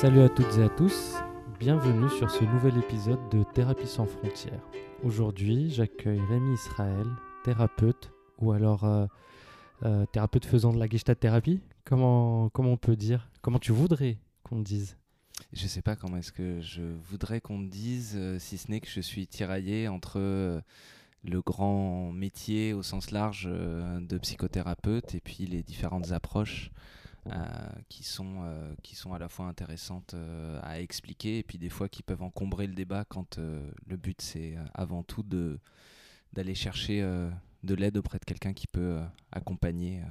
Salut à toutes et à tous, bienvenue sur ce nouvel épisode de Thérapie sans frontières. Aujourd'hui, j'accueille Rémi Israël, thérapeute ou alors euh, euh, thérapeute faisant de la gestalt thérapie. Comment, comment on peut dire? Comment tu voudrais qu'on dise? Je sais pas comment est-ce que je voudrais qu'on dise, euh, si ce n'est que je suis tiraillé entre le grand métier au sens large de psychothérapeute et puis les différentes approches qui, sont, euh, qui sont à la fois intéressantes euh, à expliquer et puis des fois qui peuvent encombrer le débat quand euh, le but c'est euh, avant tout de d'aller chercher euh, de l'aide auprès de quelqu'un qui peut euh, accompagner. euh.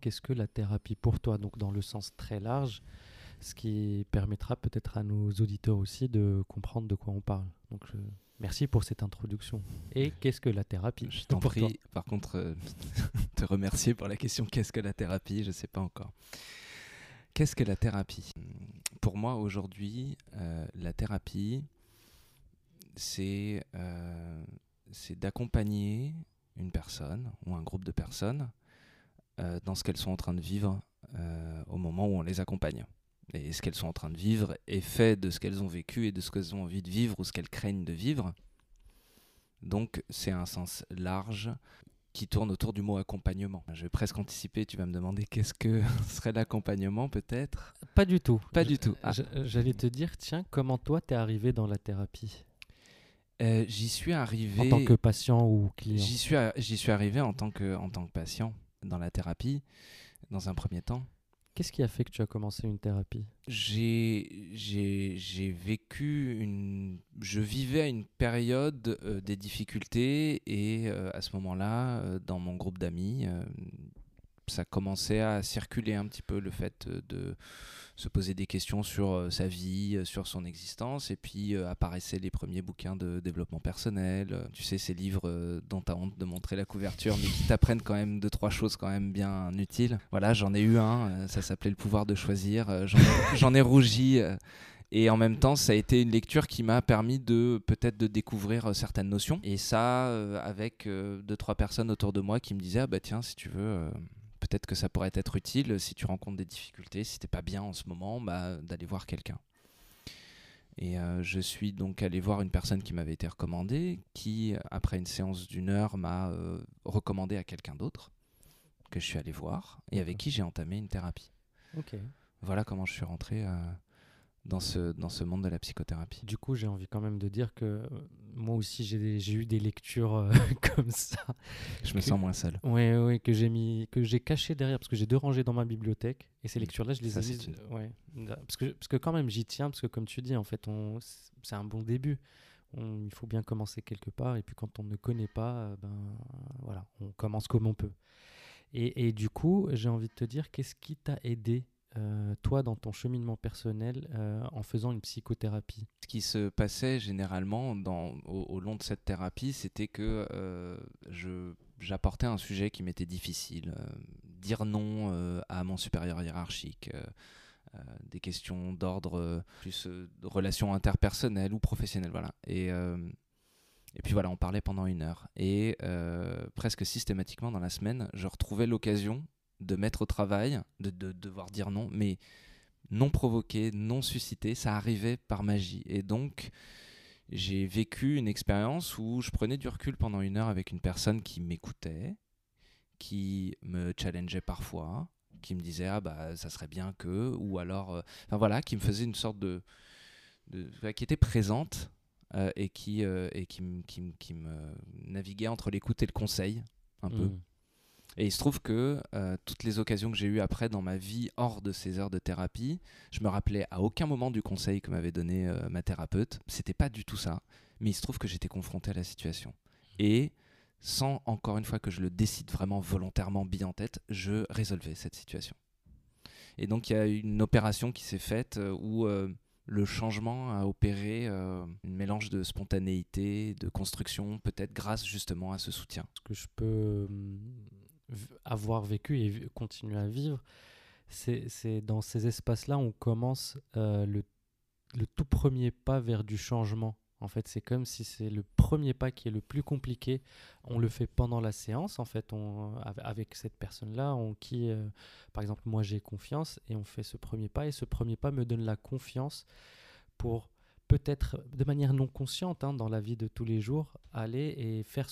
Qu'est-ce que la thérapie pour toi Donc dans le sens très large, ce qui permettra peut-être à nos auditeurs aussi de comprendre de quoi on parle? Donc je- merci pour cette introduction. Et qu'est-ce que la thérapie Je t'en toi prie, par contre, euh, te remercier pour la question qu'est-ce que la thérapie? Je ne sais pas encore. Qu'est-ce que la thérapie? Pour moi, aujourd'hui, euh, la thérapie, c'est euh, c'est d'accompagner une personne ou un groupe de personnes euh, dans ce qu'elles sont en train de vivre euh, au moment où on les accompagne. Et ce qu'elles sont en train de vivre est fait de ce qu'elles ont vécu et de ce qu'elles ont envie de vivre ou ce qu'elles craignent de vivre. Donc c'est un sens large qui tourne autour du mot accompagnement. Je vais presque anticiper, tu vas me demander qu'est-ce que serait l'accompagnement peut-être? Pas du tout. Pas Je- du tout. Ah. J'allais te dire, tiens, comment toi t'es arrivé dans la thérapie? Euh, J'y suis arrivé... en tant que patient ou client? J'y suis, j'y suis arrivé en tant, que, en tant que patient dans la thérapie, dans un premier temps. Qu'est-ce qui a fait que tu as commencé une thérapie? J'ai vécu une... Je vivais à une période euh, des difficultés et euh, à ce moment-là, euh, dans mon groupe d'amis, ça commençait à circuler un petit peu le fait de se poser des questions sur euh, sa vie, euh, sur son existence, et puis euh, apparaissaient les premiers bouquins de développement personnel. Tu sais, ces livres dont tu as honte de montrer la couverture, mais qui t'apprennent quand même deux, trois choses quand même bien utiles. Voilà, j'en ai eu un, ça s'appelait Le pouvoir de choisir. J'en ai, rougi. et en même temps, ça a été une lecture qui m'a permis de peut-être de découvrir certaines notions. Et ça, euh, avec euh, deux, trois personnes autour de moi qui me disaient, ah bah tiens, si tu veux, euh, peut-être que ça pourrait être utile si tu rencontres des difficultés, si t'es pas bien en ce moment, bah, d'aller voir quelqu'un. Et euh, je suis donc allé voir une personne qui m'avait été recommandée, qui, après une séance d'une heure, m'a euh, recommandé à quelqu'un d'autre, que je suis allé voir, et avec qui j'ai entamé une thérapie. Ok. Voilà comment je suis rentré euh, dans, ce, dans ce monde de la psychothérapie. Du coup, j'ai envie quand même de dire que euh, moi aussi, j'ai eu des lectures euh, comme ça. Je me sens moins seul. Ouais, ouais, que j'ai mis, que j'ai caché derrière, parce que j'ai deux rangées dans ma bibliothèque, et ces lectures-là, je les Ça, ai mises. une- Ouais, da- parce que, parce que quand même, j'y tiens, parce que comme tu dis, en fait, c'est un bon début. On- il faut bien commencer quelque part, et puis quand on ne connaît pas, euh, ben voilà, on commence comme on peut. Et, et du coup, j'ai envie de te dire, qu'est-ce qui t'a aidé, euh, toi, dans ton cheminement personnel, euh, en faisant une psychothérapie? Ce qui se passait généralement au, long de cette thérapie, c'était que euh, j'apportais un sujet qui m'était difficile. dire non à mon supérieur hiérarchique. des questions d'ordre plus de relations interpersonnelles ou professionnelles. Et, puis voilà, on parlait pendant une heure. Et presque systématiquement dans la semaine, je retrouvais l'occasion de mettre au travail, de, de devoir dire non, mais non provoqué, non suscité, ça arrivait par magie. Et donc, j'ai vécu une expérience où je prenais du recul pendant une heure avec une personne qui m'écoutait, qui me challengeait parfois, qui me disait ah bah ça serait bien que, ou alors, euh, enfin voilà, qui me faisait une sorte de, qui était présente euh, et qui euh, et qui, qui, qui me naviguait entre l'écoute et le conseil un peu. Et il se trouve que euh, toutes les occasions que j'ai eues après dans ma vie hors de ces heures de thérapie, je me rappelais à aucun moment du conseil que m'avait donné euh, ma thérapeute. C'était pas du tout ça. Mais il se trouve que j'étais confronté à la situation. Et sans encore une fois que je le décide vraiment volontairement bien en tête, je résolvais cette situation. Et donc il y a une opération qui s'est faite euh, où le changement a opéré un mélange de spontanéité, de construction, peut-être grâce justement à ce soutien. ce que je peux hum, avoir vécu et continuer à vivre, c'est dans ces espaces-là on commence euh, le, le tout premier pas vers du changement, En fait, c'est comme si c'est le premier pas qui est le plus compliqué. On le fait pendant la séance, en fait, on, avec cette personne-là, on qui, euh, par exemple, moi j'ai confiance et on fait ce premier pas et ce premier pas me donne la confiance pour peut-être de manière non consciente hein, dans la vie de tous les jours aller et faire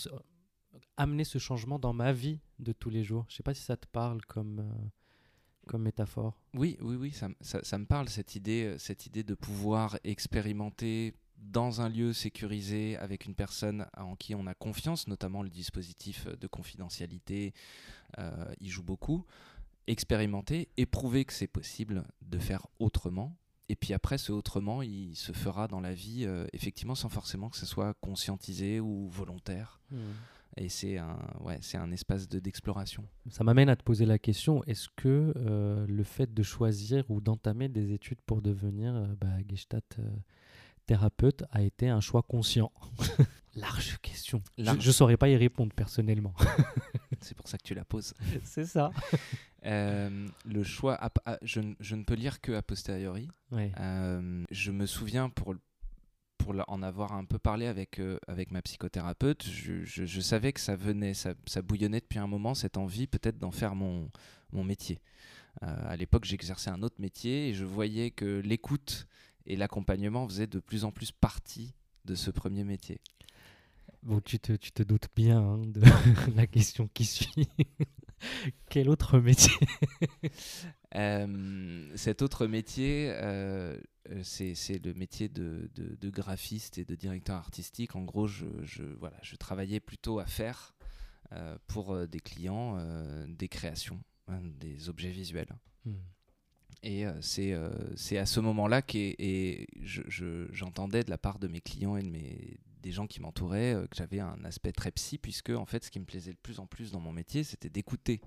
amener ce changement dans ma vie de tous les jours. Je sais pas si ça te parle comme euh, comme métaphore. Oui, oui, oui, ça, ça, me parle cette idée, euh, cette idée de pouvoir expérimenter dans un lieu sécurisé avec une personne en qui on a confiance, notamment le dispositif de confidentialité, euh, il joue beaucoup. Expérimenter, éprouver que c'est possible de faire autrement. Et puis après, ce autrement, il se fera dans la vie, euh, effectivement, sans forcément que ce soit conscientisé ou volontaire. Mmh. Et c'est un, ouais, c'est un espace d'exploration. Ça m'amène à te poser la question, est-ce que euh, le fait de choisir ou d'entamer des études pour devenir euh, bah, Gestalt euh, thérapeute a été un choix conscient? Large question. Je ne saurais pas y répondre personnellement. c'est pour ça que tu la poses. c'est ça. le choix, je, je, ne peux lire que a posteriori. je me souviens pour pour en avoir un peu parlé avec, euh, avec ma psychothérapeute, je, savais que ça venait, ça, bouillonnait depuis un moment, cette envie peut-être d'en faire mon, mon métier. Euh, à l'époque, j'exerçais un autre métier et je voyais que l'écoute et l'accompagnement faisaient de plus en plus partie de ce premier métier. Bon, tu te, tu te doutes bien hein, de la question qui suit. Quel autre métier? Euh, Cet autre métier, euh, euh, c'est le métier de, de, graphiste et de directeur artistique. En gros, je, je voilà, je travaillais plutôt à faire pour des clients des créations, hein, des objets visuels. Hmm. Et c'est à ce moment-là que j'entendais de la part de mes clients et de mes, des gens qui m'entouraient que j'avais un aspect très psy, puisque en fait, ce qui me plaisait de plus en plus dans mon métier, c'était d'écouter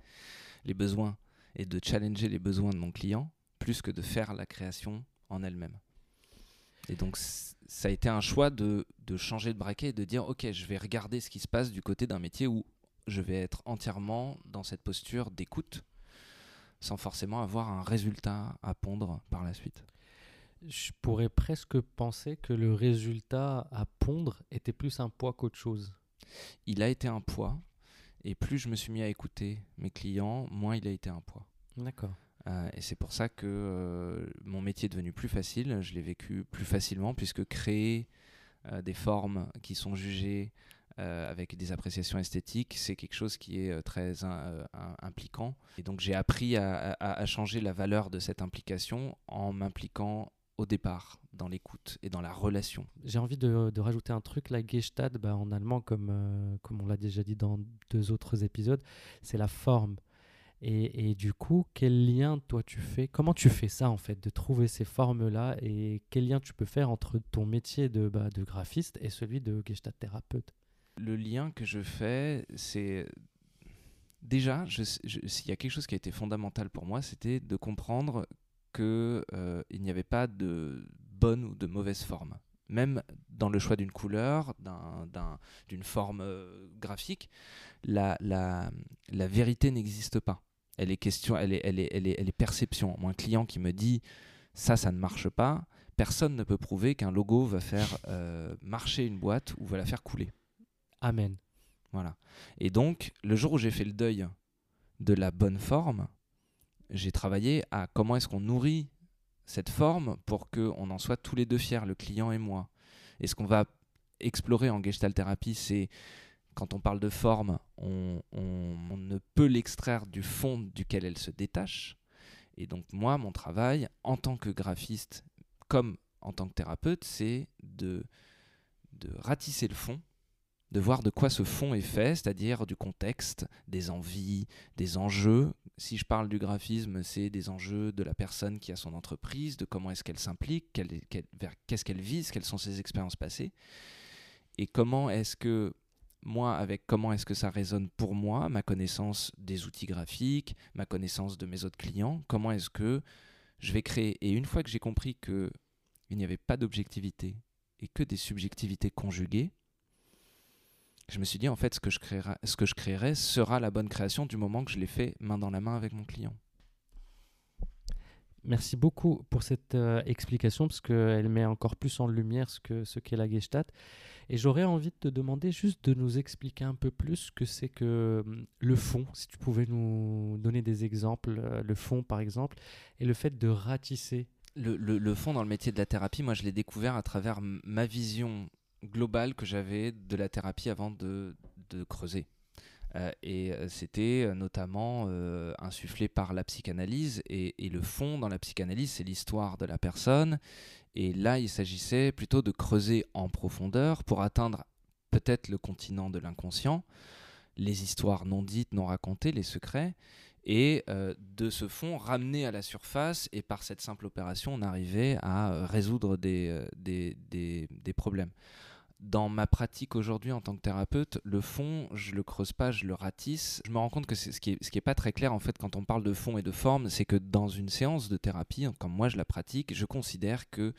les besoins et de challenger les besoins de mon client, plus que de faire la création en elle-même. Et donc, ça a été un choix de, de, changer de braquet et de dire, OK, je vais regarder ce qui se passe du côté d'un métier où je vais être entièrement dans cette posture d'écoute, sans forcément avoir un résultat à pondre par la suite. Je pourrais presque penser que le résultat à pondre était plus un poids qu'autre chose. Il a été un poids, et plus je me suis mis à écouter mes clients, moins il a été un poids. D'accord. Euh, et c'est pour ça que euh, mon métier est devenu plus facile. Je l'ai vécu plus facilement puisque créer euh, des formes qui sont jugées avec des appréciations esthétiques, c'est quelque chose qui est très impliquant. Et donc j'ai appris à, à, changer la valeur de cette implication en m'impliquant au départ dans l'écoute et dans la relation. J'ai envie de, de, rajouter un truc, la Gestalt, bah, en allemand, comme, euh, comme on l'a déjà dit dans deux autres épisodes, c'est la forme. Et, et, du coup, quel lien toi tu fais Comment tu fais ça en fait, de trouver ces formes-là Et quel lien tu peux faire entre ton métier de, bah, de graphiste et celui de Gestalt thérapeute? Le lien que je fais, c'est déjà, s'il y a quelque chose qui a été fondamental pour moi, c'était de comprendre qu'il euh, n'y avait pas de bonne ou de mauvaise forme. Même dans le choix d'une couleur, d'une forme euh, graphique, la, la, la vérité n'existe pas. Elle est, question, elle est, elle est, elle est, elle est perception. Moi, un client qui me dit ça, ça ne marche pas, personne ne peut prouver qu'un logo va faire euh, marcher une boîte ou va la faire couler. Amen. Voilà. Et donc, le jour où j'ai fait le deuil de la bonne forme, j'ai travaillé à comment est-ce qu'on nourrit cette forme pour qu'on en soit tous les deux fiers, le client et moi. Et ce qu'on va explorer en Gestalt thérapie, c'est quand on parle de forme, on, ne peut l'extraire du fond duquel elle se détache. Et donc moi, mon travail en tant que graphiste, comme en tant que thérapeute, c'est de, de ratisser le fond de voir de quoi ce fond est fait, c'est-à-dire du contexte, des envies, des enjeux. Si je parle du graphisme, c'est des enjeux de la personne qui a son entreprise, de comment est-ce qu'elle s'implique, qu'est-ce qu'elle vise, quelles sont ses expériences passées, et comment est-ce que moi, avec comment est-ce que ça résonne pour moi, ma connaissance des outils graphiques, ma connaissance de mes autres clients, comment est-ce que je vais créer. Et une fois que j'ai compris qu'il n'y avait pas d'objectivité et que des subjectivités conjuguées, je me suis dit, en fait, ce que je créerai, ce que je créerai sera la bonne création du moment que je l'ai fait main dans la main avec mon client. Merci beaucoup pour cette euh, explication parce qu'elle met encore plus en lumière ce qu'est ce qu'est la Gestalt. Et j'aurais envie de te demander juste de nous expliquer un peu plus ce que c'est que hum, le fond, si tu pouvais nous donner des exemples, euh, le fond par exemple, et le fait de ratisser. Le, le, le fond dans le métier de la thérapie, moi je l'ai découvert à travers ma vision globale que j'avais de la thérapie avant de, creuser. Euh, et euh, c'était euh, notamment insufflé par la psychanalyse. Et, le fond dans la psychanalyse, c'est l'histoire de la personne. Et là, il s'agissait plutôt de creuser en profondeur pour atteindre peut-être le continent de l'inconscient, les histoires non dites, non racontées, les secrets, et de ce fond ramener à la surface et par cette simple opération on arrivait à résoudre des, des, des, des, problèmes. Dans ma pratique aujourd'hui en tant que thérapeute, le fond, je le creuse pas, je le ratisse. Je me rends compte que ce qui est, ce qui est pas très clair en fait quand on parle de fond et de forme, c'est que dans une séance de thérapie, comme moi je la pratique, je considère que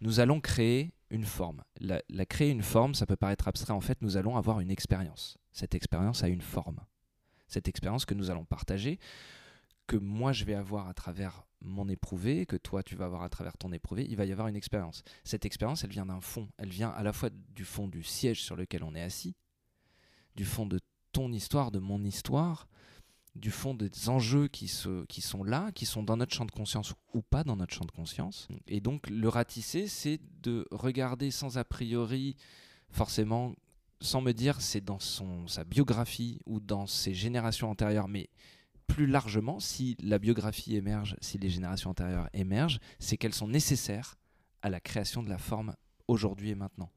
nous allons créer une forme. La, la créer une forme, ça peut paraître abstrait. En fait, nous allons avoir une expérience. Cette expérience a une forme cette expérience que nous allons partager, que moi je vais avoir à travers mon éprouvé, que toi tu vas avoir à travers ton éprouvé, il va y avoir une expérience. Cette expérience, elle vient d'un fond. Elle vient à la fois du fond du siège sur lequel on est assis, du fond de ton histoire, de mon histoire, du fond des enjeux qui, se, qui sont là, qui sont dans notre champ de conscience ou pas dans notre champ de conscience. Et donc le ratisser, c'est de regarder sans a priori forcément sans me dire c'est dans son, sa biographie ou dans ses générations antérieures, mais plus largement, si la biographie émerge, si les générations antérieures émergent, c'est qu'elles sont nécessaires à la création de la forme aujourd'hui et maintenant.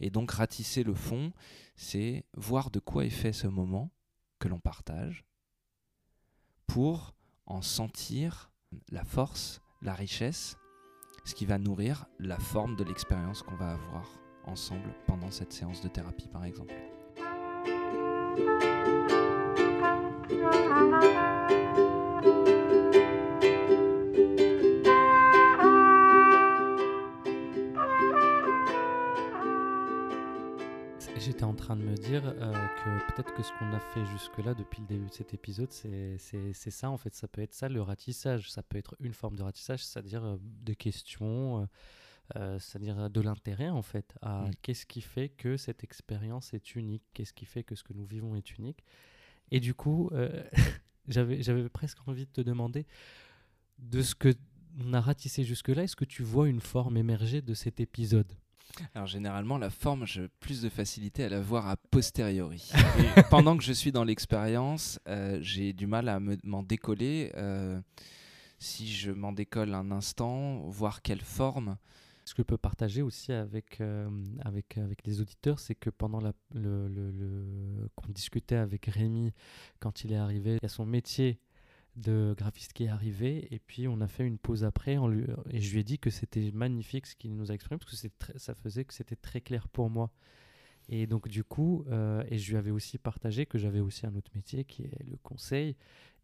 Et donc ratisser le fond, c'est voir de quoi est fait ce moment que l'on partage pour en sentir la force, la richesse, ce qui va nourrir la forme de l'expérience qu'on va avoir ensemble pendant cette séance de thérapie par exemple. J'étais en train de me dire euh, que peut-être que ce qu'on a fait jusque-là depuis le début de cet épisode, c'est ça en fait, ça peut être ça le ratissage, ça peut être une forme de ratissage, c'est-à-dire euh, des questions. Euh, c'est-à-dire de l'intérêt en fait à mm. qu'est-ce qui fait que cette expérience est unique, qu'est-ce qui fait que ce que nous vivons est unique? Et du coup, j'avais presque envie de te demander de ce que on a ratissé jusque-là, est-ce que tu vois une forme émerger de cet épisode? Alors généralement, la forme, j'ai plus de facilité à la voir a posteriori. pendant que je suis dans l'expérience, euh, j'ai du mal à m'en décoller. si je m'en décolle un instant, voir quelle forme ce que je peux partager aussi avec, euh, avec, avec les auditeurs, c'est que pendant la, le, le, qu'on discutait avec Rémi quand il est arrivé, il y a son métier de graphiste qui est arrivé et puis on a fait une pause après lui, et je lui ai dit que c'était magnifique ce qu'il nous a exprimé parce que c'est ça faisait que c'était très clair pour moi et donc du coup euh, et je lui avais aussi partagé que j'avais aussi un autre métier qui est le conseil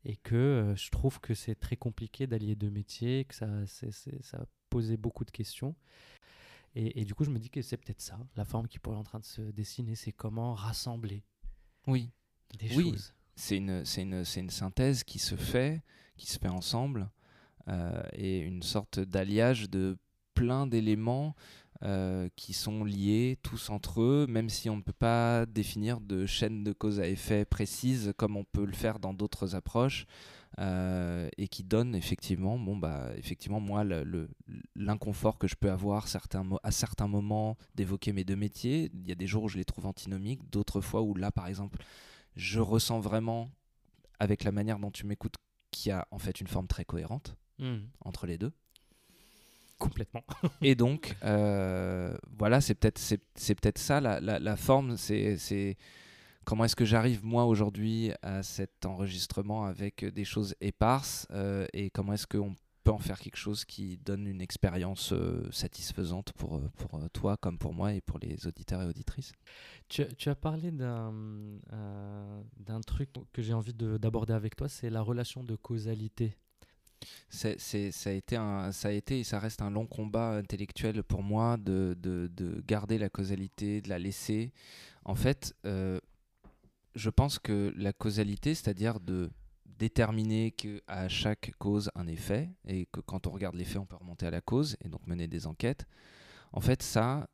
et que euh, je trouve que c'est très compliqué d'allier deux métiers que ça ça poser beaucoup de questions. Et, du coup, je me dis que c'est peut-être ça, la forme qui pourrait être en train de se dessiner, c'est comment rassembler oui. des oui. choses. C'est une, une, une synthèse qui se fait, qui se fait ensemble, euh, et une sorte d'alliage de plein d'éléments euh, qui sont liés tous entre eux, même si on ne peut pas définir de chaîne de cause à effet précise comme on peut le faire dans d'autres approches. Euh, et qui donne effectivement, bon bah effectivement moi l'inconfort que je peux avoir certains à certains moments d'évoquer mes deux métiers. Il y a des jours où je les trouve antinomiques, d'autres fois où là par exemple je ressens vraiment avec la manière dont tu m'écoutes qu'il y a en fait une forme très cohérente hmm. entre les deux. Complètement. et donc euh, voilà c'est peut-être c'est peut-être ça la, la, la forme c'est comment est-ce que j'arrive moi aujourd'hui à cet enregistrement avec des choses éparses euh, et comment est-ce qu'on peut en faire quelque chose qui donne une expérience euh, satisfaisante pour, euh, pour toi comme pour moi et pour les auditeurs et auditrices. Tu, tu as parlé d'un d'un truc que j'ai envie d'aborder avec toi, c'est la relation de causalité. C'est, ça, a été un, ça a été et ça reste un long combat intellectuel pour moi de, de, de garder la causalité, de la laisser. En fait, je pense que la causalité, c'est-à-dire de déterminer qu'à chaque cause un effet et que quand on regarde l'effet on peut remonter à la cause et donc mener des enquêtes. En fait ça,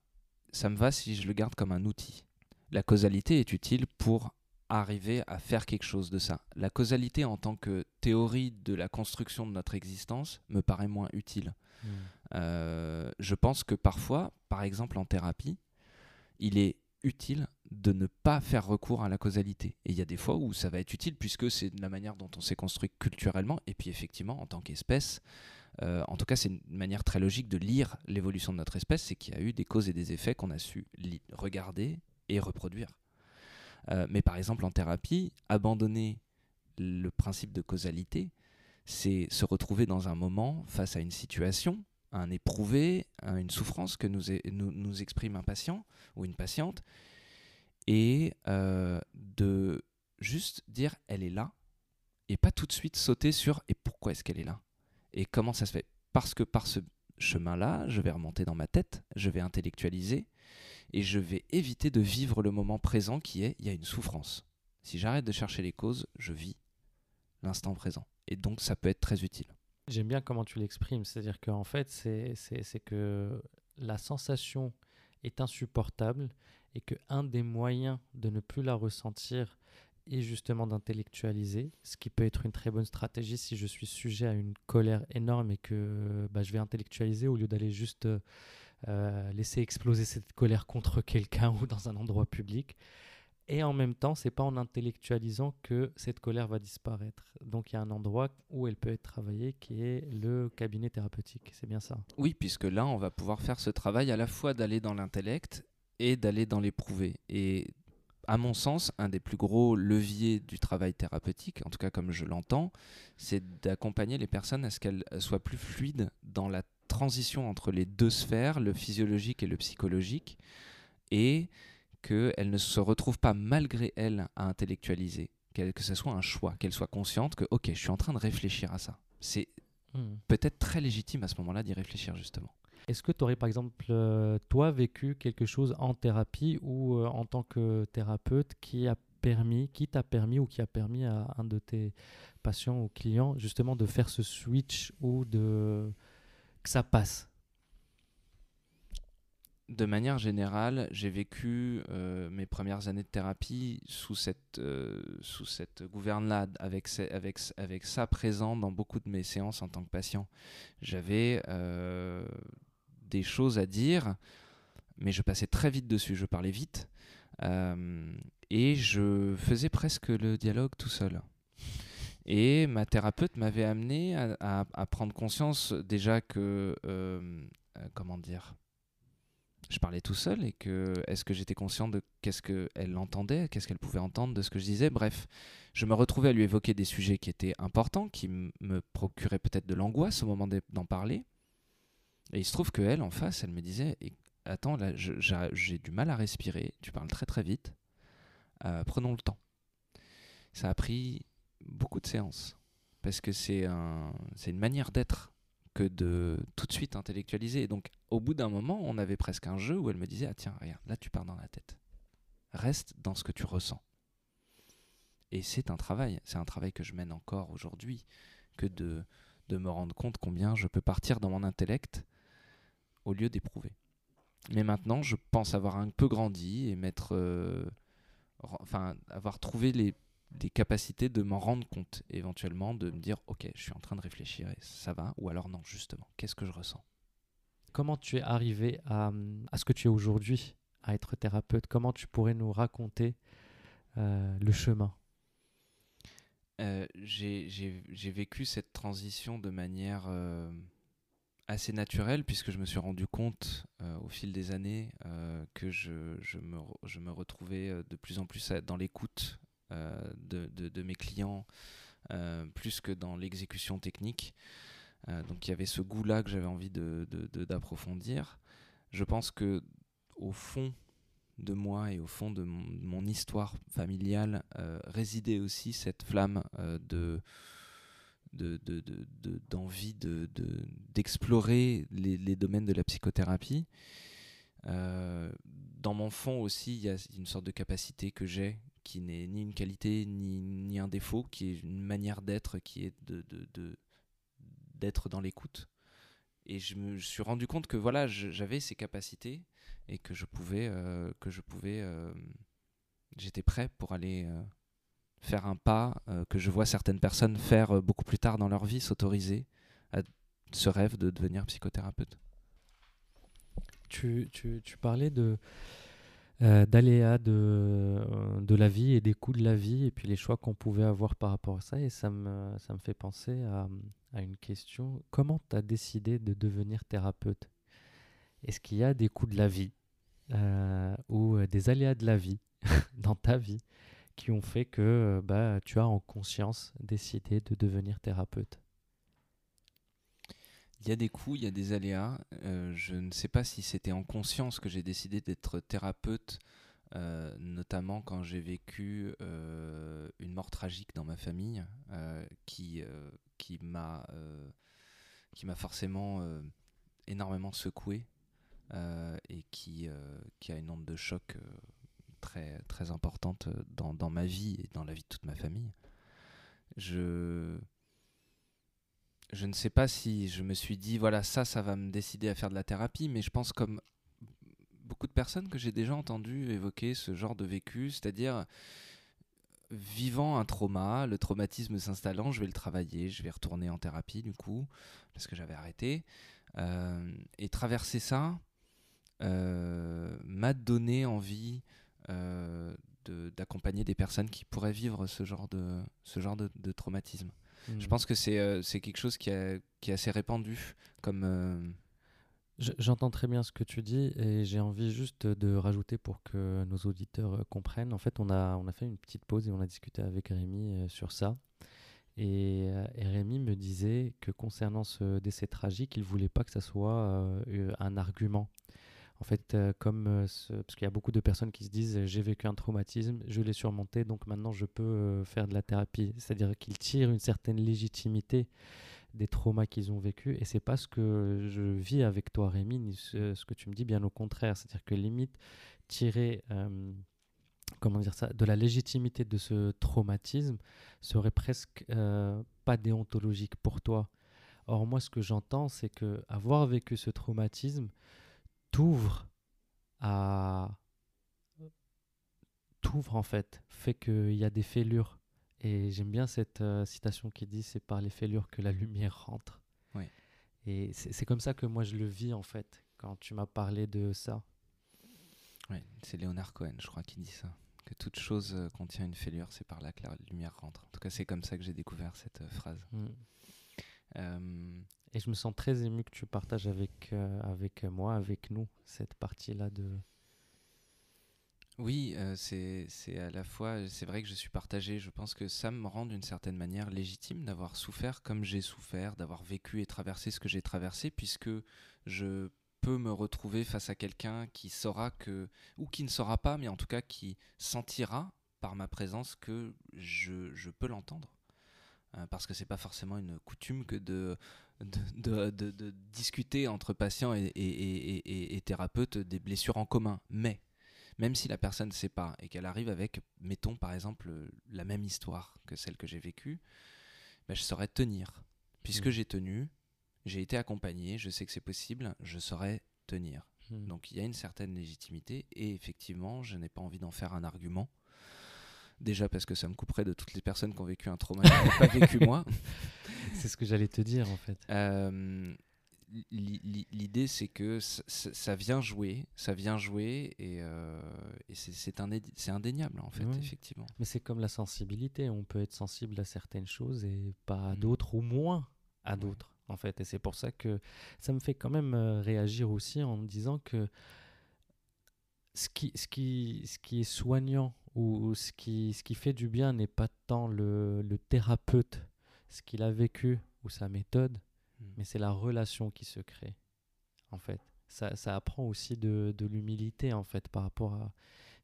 ça me va si je le garde comme un outil. La causalité est utile pour arriver à faire quelque chose de ça. La causalité en tant que théorie de la construction de notre existence me paraît moins utile. Hmm. Euh, je pense que parfois, par exemple en thérapie, il est utile de ne pas faire recours à la causalité. Et il y a des fois où ça va être utile puisque c'est la manière dont on s'est construit culturellement et puis effectivement en tant qu'espèce. Euh, en tout cas, c'est une manière très logique de lire l'évolution de notre espèce, c'est qu'il y a eu des causes et des effets qu'on a su regarder et reproduire. Euh, mais par exemple, en thérapie, abandonner le principe de causalité, c'est se retrouver dans un moment face à une situation, un éprouvé, une souffrance que nous, nous, exprime un patient ou une patiente, et euh, de juste dire elle est là, et pas tout de suite sauter sur et pourquoi est-ce qu'elle est là, et comment ça se fait? Parce que par ce chemin-là, je vais remonter dans ma tête, je vais intellectualiser, et je vais éviter de vivre le moment présent qui est il y a une souffrance. Si j'arrête de chercher les causes, je vis l'instant présent. Et donc ça peut être très utile. J'aime bien comment tu l'exprimes, c'est-à-dire qu'en fait, c'est que la sensation est insupportable et que un des moyens de ne plus la ressentir est justement d'intellectualiser, ce qui peut être une très bonne stratégie si je suis sujet à une colère énorme et que bah, je vais intellectualiser au lieu d'aller juste euh, euh, laisser exploser cette colère contre quelqu'un ou dans un endroit public. Et en même temps, c'est pas en intellectualisant que cette colère va disparaître. Donc il y a un endroit où elle peut être travaillée qui est le cabinet thérapeutique. C'est bien ça. Oui, puisque là, on va pouvoir faire ce travail à la fois d'aller dans l'intellect et d'aller dans l'éprouvé. Et à mon sens, un des plus gros leviers du travail thérapeutique, en tout cas comme je l'entends, c'est d'accompagner les personnes à ce qu'elles soient plus fluides dans la transition entre les deux sphères, le physiologique et le psychologique, et qu'elles ne se retrouvent pas malgré elles à intellectualiser, que ce soit un choix, qu'elles soient conscientes que, ok, je suis en train de réfléchir à ça. C'est hmm. peut-être très légitime à ce moment-là d'y réfléchir justement. Est-ce que tu aurais par exemple, euh, toi, vécu quelque chose en thérapie ou euh, en tant que thérapeute qui a permis, qui t'a permis ou qui a permis à un de tes patients ou clients justement de faire ce switch ou de que ça passe? De manière générale, j'ai vécu euh, mes premières années de thérapie sous cette, euh, gouverne-là, avec, ça présent dans beaucoup de mes séances en tant que patient. J'avais euh, des choses à dire, mais je passais très vite dessus, je parlais vite, et je faisais presque le dialogue tout seul. Et ma thérapeute m'avait amené à, prendre conscience déjà que, euh, euh, comment dire, je parlais tout seul et que est-ce que j'étais conscient de qu'est-ce qu'elle entendait, qu'est-ce qu'elle pouvait entendre de ce que je disais? Bref, je me retrouvais à lui évoquer des sujets qui étaient importants, qui me procuraient peut-être de l'angoisse au moment d'en parler. Et il se trouve qu'elle, en face, elle me disait Attends, là, j'ai du mal à respirer, tu parles très très vite, euh, prenons le temps. Ça a pris beaucoup de séances. Parce que c'est un, une manière d'être que de tout de suite intellectualiser. Et donc, au bout d'un moment, on avait presque un jeu où elle me disait Ah, tiens, regarde, là, tu pars dans la tête. Reste dans ce que tu ressens. Et c'est un travail. C'est un travail que je mène encore aujourd'hui, que de, de me rendre compte combien je peux partir dans mon intellect au lieu d'éprouver. Mais maintenant, je pense avoir un peu grandi et mettre. Euh, enfin, avoir trouvé les des capacités de m'en rendre compte éventuellement, de me dire ok, je suis en train de réfléchir et ça va, ou alors non, justement, qu'est-ce que je ressens? Comment tu es arrivé à, à ce que tu es aujourd'hui, à être thérapeute? Comment tu pourrais nous raconter euh, le chemin? Euh, J'ai vécu cette transition de manière euh, assez naturelle, puisque je me suis rendu compte au fil des années que je, je, me, je, me, retrouvais de plus en plus dans l'écoute euh, de, de, mes clients euh, plus que dans l'exécution technique. Euh, donc il y avait ce goût-là que j'avais envie d'approfondir. Je pense que au fond de moi et au fond de mon, histoire familiale résidait aussi cette flamme de d'envie de, d'explorer les, les, domaines de la psychothérapie. dans mon fond aussi, il y a une sorte de capacité que j'ai qui n'est ni une qualité ni, ni, un défaut, qui est une manière d'être, qui est de, d'être dans l'écoute. Et je me suis rendu compte que voilà, j'avais ces capacités et que je pouvais, euh, que je pouvais, euh, j'étais prêt pour aller euh, faire un pas que je vois certaines personnes faire beaucoup plus tard dans leur vie, s'autoriser à ce rêve de devenir psychothérapeute. Tu, tu, tu parlais de euh, d'aléas de, euh, de la vie et des coûts de la vie et puis les choix qu'on pouvait avoir par rapport à ça. Et ça me, fait penser à, une question. Comment tu as décidé de devenir thérapeute? Est-ce qu'il y a des coûts de la vie euh, ou des aléas de la vie dans ta vie qui ont fait que bah, tu as en conscience décidé de devenir thérapeute? Il y a des coups, il y a des aléas. Euh, je ne sais pas si c'était en conscience que j'ai décidé d'être thérapeute, euh, notamment quand j'ai vécu euh, une mort tragique dans ma famille qui, m'a forcément énormément secoué et qui, qui a une onde de choc très, très importante dans, dans ma vie et dans la vie de toute ma famille. Je je ne sais pas si je me suis dit, voilà, ça, ça va me décider à faire de la thérapie, mais je pense comme beaucoup de personnes que j'ai déjà entendu évoquer ce genre de vécu, c'est-à-dire vivant un trauma, le traumatisme s'installant, je vais le travailler, je vais retourner en thérapie du coup, parce que j'avais arrêté. Euh, et traverser ça euh, m'a donné envie euh, d'accompagner des personnes qui pourraient vivre ce genre de, ce genre de traumatisme. Je hmm. pense que c'est euh, quelque chose qui, qui, est assez répandu comme. Euh, j'entends très bien ce que tu dis et j'ai envie juste de rajouter pour que nos auditeurs euh, comprennent. En fait, on a, on a fait une petite pause et on a discuté avec Rémi sur ça. Et, Rémi me disait que concernant ce décès tragique, il voulait pas que ça soit un argument. En fait, euh, comme euh, parce qu'il y a beaucoup de personnes qui se disent j'ai vécu un traumatisme, je l'ai surmonté, donc maintenant je peux euh, faire de la thérapie. C'est-à-dire qu'ils tirent une certaine légitimité des traumas qu'ils ont vécus. Et c'est pas ce que je vis avec toi, Rémi, ni ce, que tu me dis, bien au contraire. C'est-à-dire que limite, tirer comment dire ça, de la légitimité de ce traumatisme serait presque pas déontologique pour toi. Or, moi, ce que j'entends, c'est que avoir vécu ce traumatisme, t'ouvre à t'ouvre en fait, fait qu'il y a des fêlures. Et j'aime bien cette euh, citation qui dit c'est par les fêlures que la lumière rentre. Oui. Et c'est comme ça que moi je le vis en fait, quand tu m'as parlé de ça. Oui, c'est Léonard Cohen, je crois, qui dit ça. Que toute chose euh, contient une fêlure, c'est par là que la lumière rentre. En tout cas, c'est comme ça que j'ai découvert cette euh, phrase. Mm. Et je me sens très ému que tu partages avec, euh, avec moi, avec nous, cette partie-là de... Oui, euh, c'est à la fois, c'est vrai que je suis partagé. Je pense que ça me rend d'une certaine manière légitime d'avoir souffert comme j'ai souffert, d'avoir vécu et traversé ce que j'ai traversé, puisque je peux me retrouver face à quelqu'un qui saura que, ou qui ne saura pas, mais en tout cas qui sentira par ma présence que je, je peux l'entendre. Euh, parce que c'est pas forcément une coutume que de de, de, de, discuter entre patients et, et, et, thérapeutes des blessures en commun. Mais, même si la personne ne sait pas et qu'elle arrive avec, mettons par exemple, la même histoire que celle que j'ai vécue, ben, je saurais tenir. Puisque mmh. j'ai tenu, j'ai été accompagné, je sais que c'est possible, je saurais tenir. Mmh. Donc il y a une certaine légitimité et effectivement, je n'ai pas envie d'en faire un argument. Déjà parce que ça me couperait de toutes les personnes qui ont vécu un trauma que je pas vécu moi. C'est ce que j'allais te dire en fait. Euh, l'idée c'est que ça vient jouer, ça vient jouer et, euh, c'est indéniable en fait, effectivement. Mais c'est comme la sensibilité, on peut être sensible à certaines choses et pas à mm. d'autres ou moins à d'autres en fait. Et c'est pour ça que ça me fait quand même euh, réagir aussi en me disant que ce qui, ce qui, ce qui est soignant ou ce qui, ce qui fait du bien n'est pas tant le, le thérapeute, ce qu'il a vécu ou sa méthode, hmm. mais c'est la relation qui se crée, en fait. Ça, ça apprend aussi de, de l'humilité, en fait, par rapport à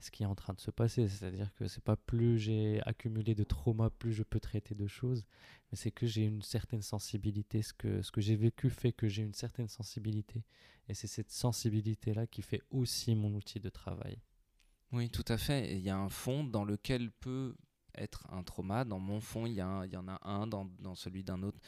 ce qui est en train de se passer. C'est-à-dire que c'est pas plus j'ai accumulé de traumas, plus je peux traiter de choses, mais c'est que j'ai une certaine sensibilité. Ce que, ce que j'ai vécu fait que j'ai une certaine sensibilité. Et c'est cette sensibilité-là qui fait aussi mon outil de travail. Oui, tout à fait. Il y a un fond dans lequel peut être un trauma. Dans mon fond, il y, il y en a un dans, dans celui d'un autre.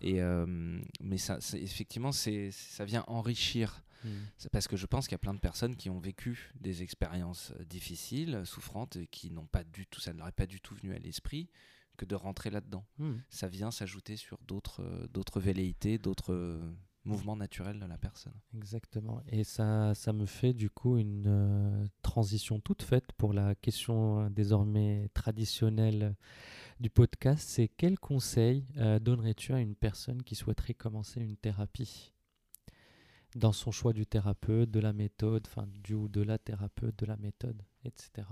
Et, euh, mais ça, effectivement, ça vient enrichir. Hmm. C'est parce que je pense qu'il y a plein de personnes qui ont vécu des expériences euh, difficiles, souffrantes, et qui n'ont pas du tout, ça ne leur est pas du tout venu à l'esprit que de rentrer là-dedans. Hmm. Ça vient s'ajouter sur d'autres, euh, velléités, d'autres mouvement naturel de la personne. Exactement. Et ça, ça me fait du coup une transition toute faite pour la question euh, désormais traditionnelle du podcast. C'est quel conseil euh, donnerais-tu à une personne qui souhaiterait commencer une thérapie? Dans son choix du thérapeute, de la méthode, enfin du ou de la thérapeute, de la méthode, etc.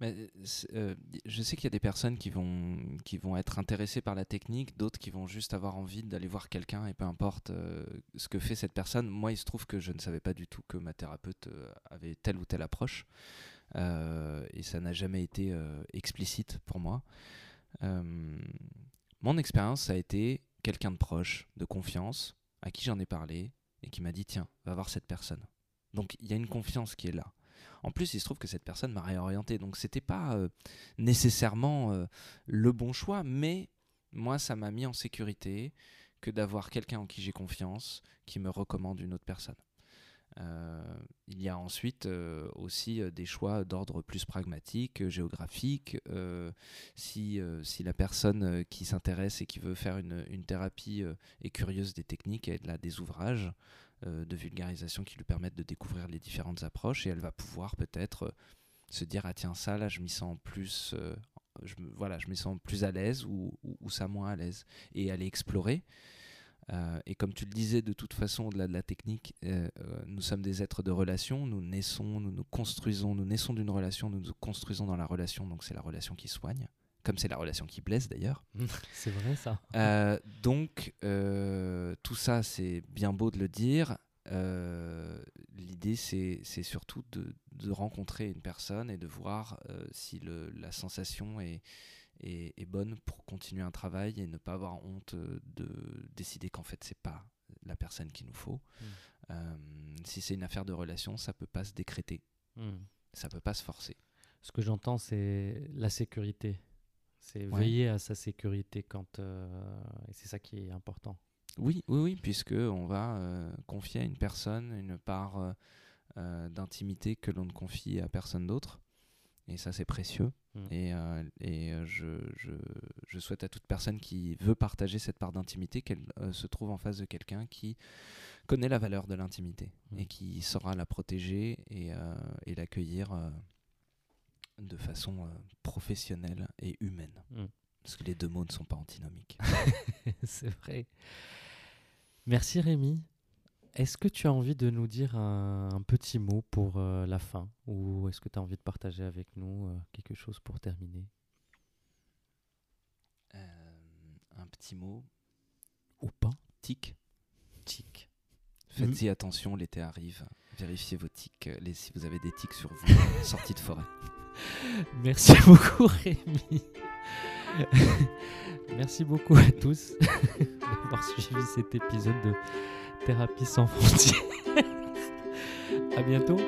Mais, euh, je sais qu'il y a des personnes qui vont, qui vont être intéressées par la technique, d'autres qui vont juste avoir envie d'aller voir quelqu'un et peu importe euh, ce que fait cette personne. Moi, il se trouve que je ne savais pas du tout que ma thérapeute euh, avait telle ou telle approche et ça n'a jamais été explicite pour moi. mon expérience, ça a été quelqu'un de proche, de confiance, à qui j'en ai parlé et qui m'a dit tiens, va voir cette personne. Donc il y a une confiance qui est là. En plus, il se trouve que cette personne m'a réorienté. Donc, c'était pas euh, nécessairement euh, le bon choix, mais moi, ça m'a mis en sécurité que d'avoir quelqu'un en qui j'ai confiance qui me recommande une autre personne. Euh, il y a ensuite aussi des choix d'ordre plus pragmatique, géographique. si, la personne qui s'intéresse et qui veut faire une, thérapie est curieuse des techniques, a des ouvrages de vulgarisation qui lui permettent de découvrir les différentes approches et elle va pouvoir peut-être euh, se dire ah tiens ça là je m'y sens plus euh, je, voilà je me sens plus à l'aise ou, ou, ça moins à l'aise et aller explorer. Et comme tu le disais, de toute façon, au-delà de la technique, nous sommes des êtres de relation, nous naissons, nous nous construisons, nous naissons d'une relation, nous nous construisons dans la relation, donc c'est la relation qui soigne comme c'est la relation qui blesse d'ailleurs. c'est vrai ça. Euh, donc euh, tout ça, c'est bien beau de le dire. Euh, l'idée, c'est surtout de, de, rencontrer une personne et de voir si le, la sensation est, est, est, bonne pour continuer un travail et ne pas avoir honte de décider qu'en fait, c'est pas la personne qu'il nous faut. Mm. si c'est une affaire de relation, ça peut pas se décréter. Mm. Ça peut pas se forcer. Ce que j'entends, c'est la sécurité. C'est veiller à sa sécurité quand euh, et c'est ça qui est important. Oui, oui, oui, puisque on va euh, confier à une personne une part euh, d'intimité que l'on ne confie à personne d'autre. Et ça, c'est précieux. Mm. Et, et je, je, je, souhaite à toute personne qui veut partager cette part d'intimité qu'elle se trouve en face de quelqu'un qui connaît la valeur de l'intimité mm. et qui saura la protéger et, et l'accueillir de façon euh, professionnelle et humaine. Mm. Parce que les deux mots ne sont pas antinomiques. c'est vrai. Merci Rémi. Est-ce que tu as envie de nous dire un, petit mot pour euh, la fin? Ou est-ce que tu as envie de partager avec nous euh, quelque chose pour terminer? Un petit mot. Ou pas Tic. Tic. Faites-y attention, l'été arrive. Vérifiez vos tics. Les, si vous avez des tics sur vous, sortie de forêt. Merci beaucoup Rémi. Merci beaucoup à tous d'avoir suivi cet épisode de Thérapie sans frontières. à bientôt.